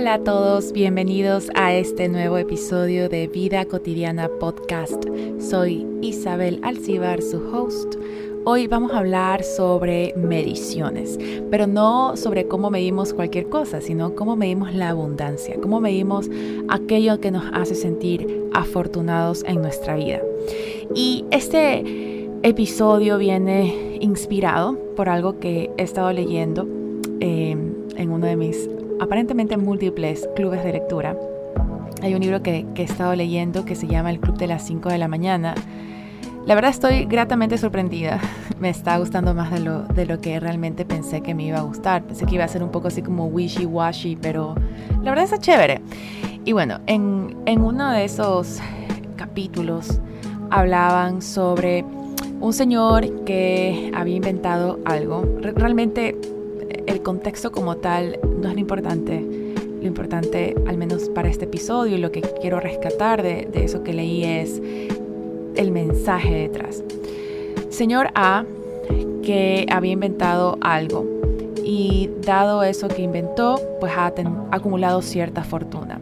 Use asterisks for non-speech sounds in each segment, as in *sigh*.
Hola a todos, bienvenidos a este nuevo episodio de Vida Cotidiana Podcast. Soy Isabel Alcibar, su host. Hoy vamos a hablar sobre mediciones, pero no sobre cómo medimos cualquier cosa, sino cómo medimos la abundancia, cómo medimos aquello que nos hace sentir afortunados en nuestra vida. Y este episodio viene inspirado por algo que he estado leyendo eh, en uno de mis aparentemente múltiples clubes de lectura. Hay un libro que, he estado leyendo que se llama El Club de las 5 de la mañana. La verdad estoy gratamente sorprendida. *laughs* Me está gustando más de lo, de lo que realmente pensé que me iba a gustar. Pensé que iba a ser un poco así como wishy-washy, pero la verdad está chévere. Y bueno, en, en uno de esos capítulos hablaban sobre un señor que había inventado algo. Realmente contexto como tal no es lo importante. Lo importante, al menos para este episodio, y lo que quiero rescatar de, eso que leí es el mensaje detrás. Señor A, que había inventado algo y dado eso que inventó, pues ha acumulado cierta fortuna.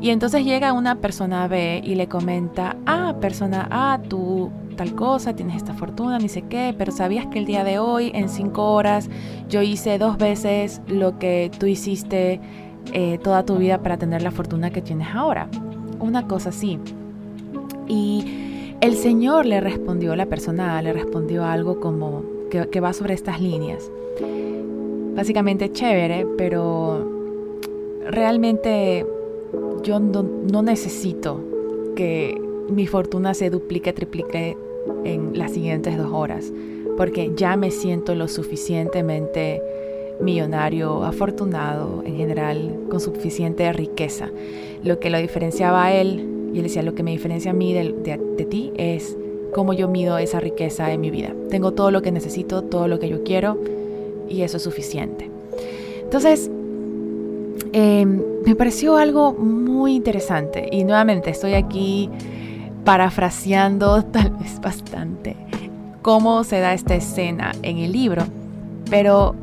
Y entonces llega una persona B y le comenta, ah, persona A, tú tal cosa, tienes esta fortuna, ni sé qué, pero sabías que el día de hoy, en cinco horas, yo hice dos veces lo que tú hiciste eh, toda tu vida para tener la fortuna que tienes ahora. Una cosa así. Y el Señor le respondió, la persona le respondió algo como que, va sobre estas líneas. Básicamente chévere, pero realmente yo no, no necesito que mi fortuna se duplique, triplique en las siguientes dos horas, porque ya me siento lo suficientemente millonario, afortunado en general, con suficiente riqueza. Lo que lo diferenciaba a él, y él decía, lo que me diferencia a mí de, de, ti es cómo yo mido esa riqueza en mi vida. Tengo todo lo que necesito, todo lo que yo quiero, y eso es suficiente. Entonces, em, me pareció algo muy interesante, y nuevamente estoy aquí parafraseando *laughs* tal vez bastante cómo se da esta escena en el libro, pero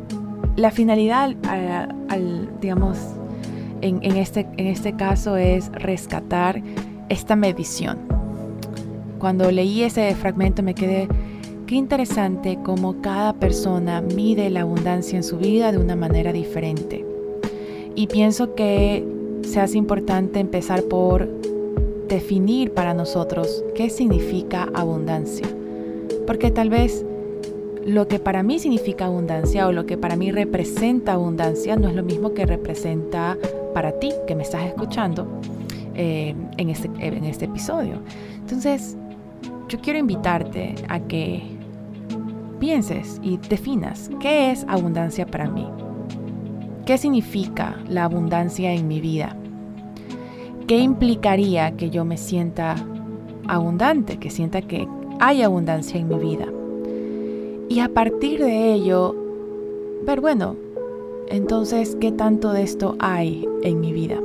la finalidad, al, digamos, en, este, en este caso es rescatar esta medición. Cuando leí ese fragmento me quedé, qué interesante cómo cada persona mide la abundancia en su vida de una manera diferente. Y pienso que se hace importante empezar por definir para nosotros qué significa abundancia. Porque tal vez lo que para mí significa abundancia o lo que para mí representa abundancia no es lo mismo que representa para ti que me estás escuchando eh, este, en este episodio. Entonces, yo quiero invitarte a que pienses y definas qué es abundancia para mí. ¿Qué significa la abundancia en mi vida? ¿Qué implicaría que yo me sienta abundante, que sienta que hay abundancia en mi vida? Y a partir de ello, ver, bueno, entonces, ¿qué tanto de esto hay en mi vida?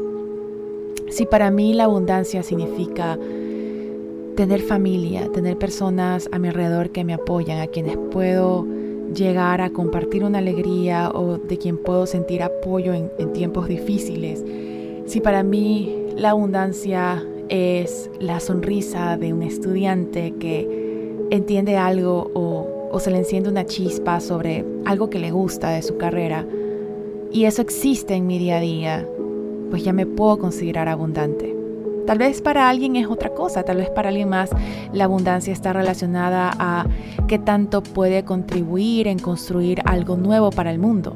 Si para mí la abundancia significa tener familia, tener personas a mi alrededor que me apoyan, a quienes puedo llegar a compartir una alegría o de quien puedo sentir apoyo en, en tiempos difíciles, si para mí la abundancia es la sonrisa de un estudiante que entiende algo o, se le enciende una chispa sobre algo que le gusta de su carrera y eso existe en mi día a día, pues ya me puedo considerar abundante. Tal vez para alguien es otra cosa, tal vez para alguien más la abundancia está relacionada a qué tanto puede contribuir en construir algo nuevo para el mundo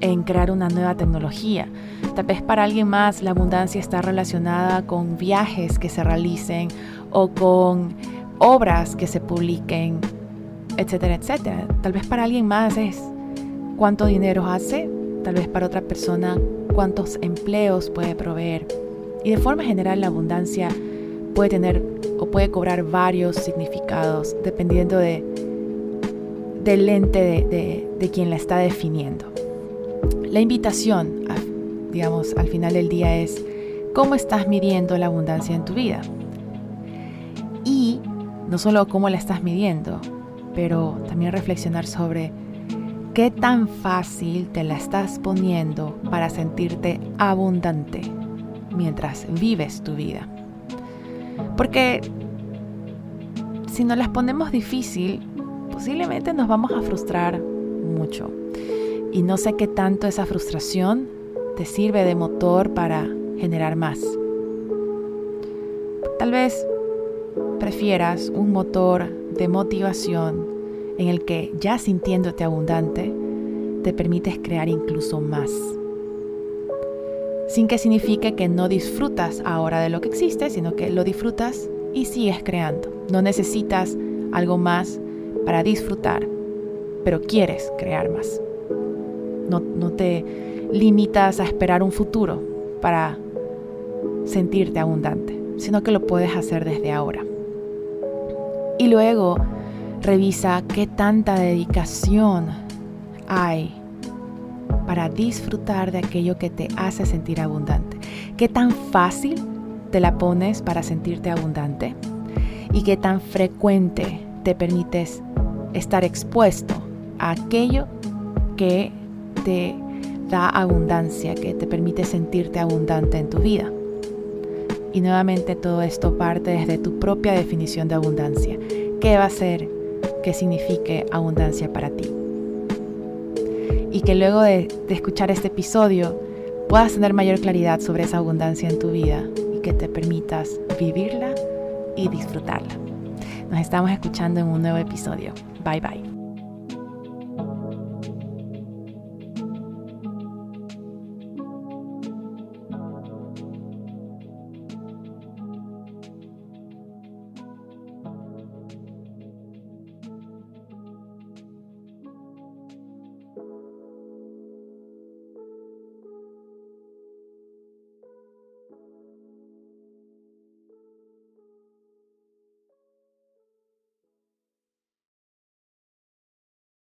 en crear una nueva tecnología. Tal vez para alguien más la abundancia está relacionada con viajes que se realicen o con obras que se publiquen, etcétera, etcétera. Tal vez para alguien más es cuánto dinero hace, tal vez para otra persona cuántos empleos puede proveer. Y de forma general la abundancia puede tener o puede cobrar varios significados dependiendo de, del lente de, de quien la está definiendo. La invitación, digamos, al final del día es cómo estás midiendo la abundancia en tu vida. Y no solo cómo la estás midiendo, pero también reflexionar sobre ¿Qué tan fácil te la estás poniendo para sentirte abundante mientras vives tu vida? Porque si nos las ponemos difícil, posiblemente nos vamos a frustrar mucho. Y no sé qué tanto esa frustración te sirve de motor para generar más. Tal vez prefieras un motor de motivación en el que ya sintiéndote abundante, te permites crear incluso más. Sin que signifique que no disfrutas ahora de lo que existe, sino que lo disfrutas y sigues creando. No necesitas algo más para disfrutar, pero quieres crear más. No, no te limitas a esperar un futuro para sentirte abundante, sino que lo puedes hacer desde ahora. Y luego revisa qué tanta dedicación hay para disfrutar de aquello que te hace sentir abundante. ¿Qué tan fácil te la pones para sentirte abundante? ¿Y qué tan frecuente te permites estar expuesto a aquello que te da abundancia, que te permite sentirte abundante en tu vida? Y nuevamente todo esto parte desde tu propia definición de abundancia. ¿Qué va a ser que signifique abundancia para ti? y que luego de, escuchar este episodio puedas tener mayor claridad sobre esa abundancia en tu vida y que te permitas vivirla y disfrutarla. Nos estamos escuchando en un nuevo episodio. Bye bye.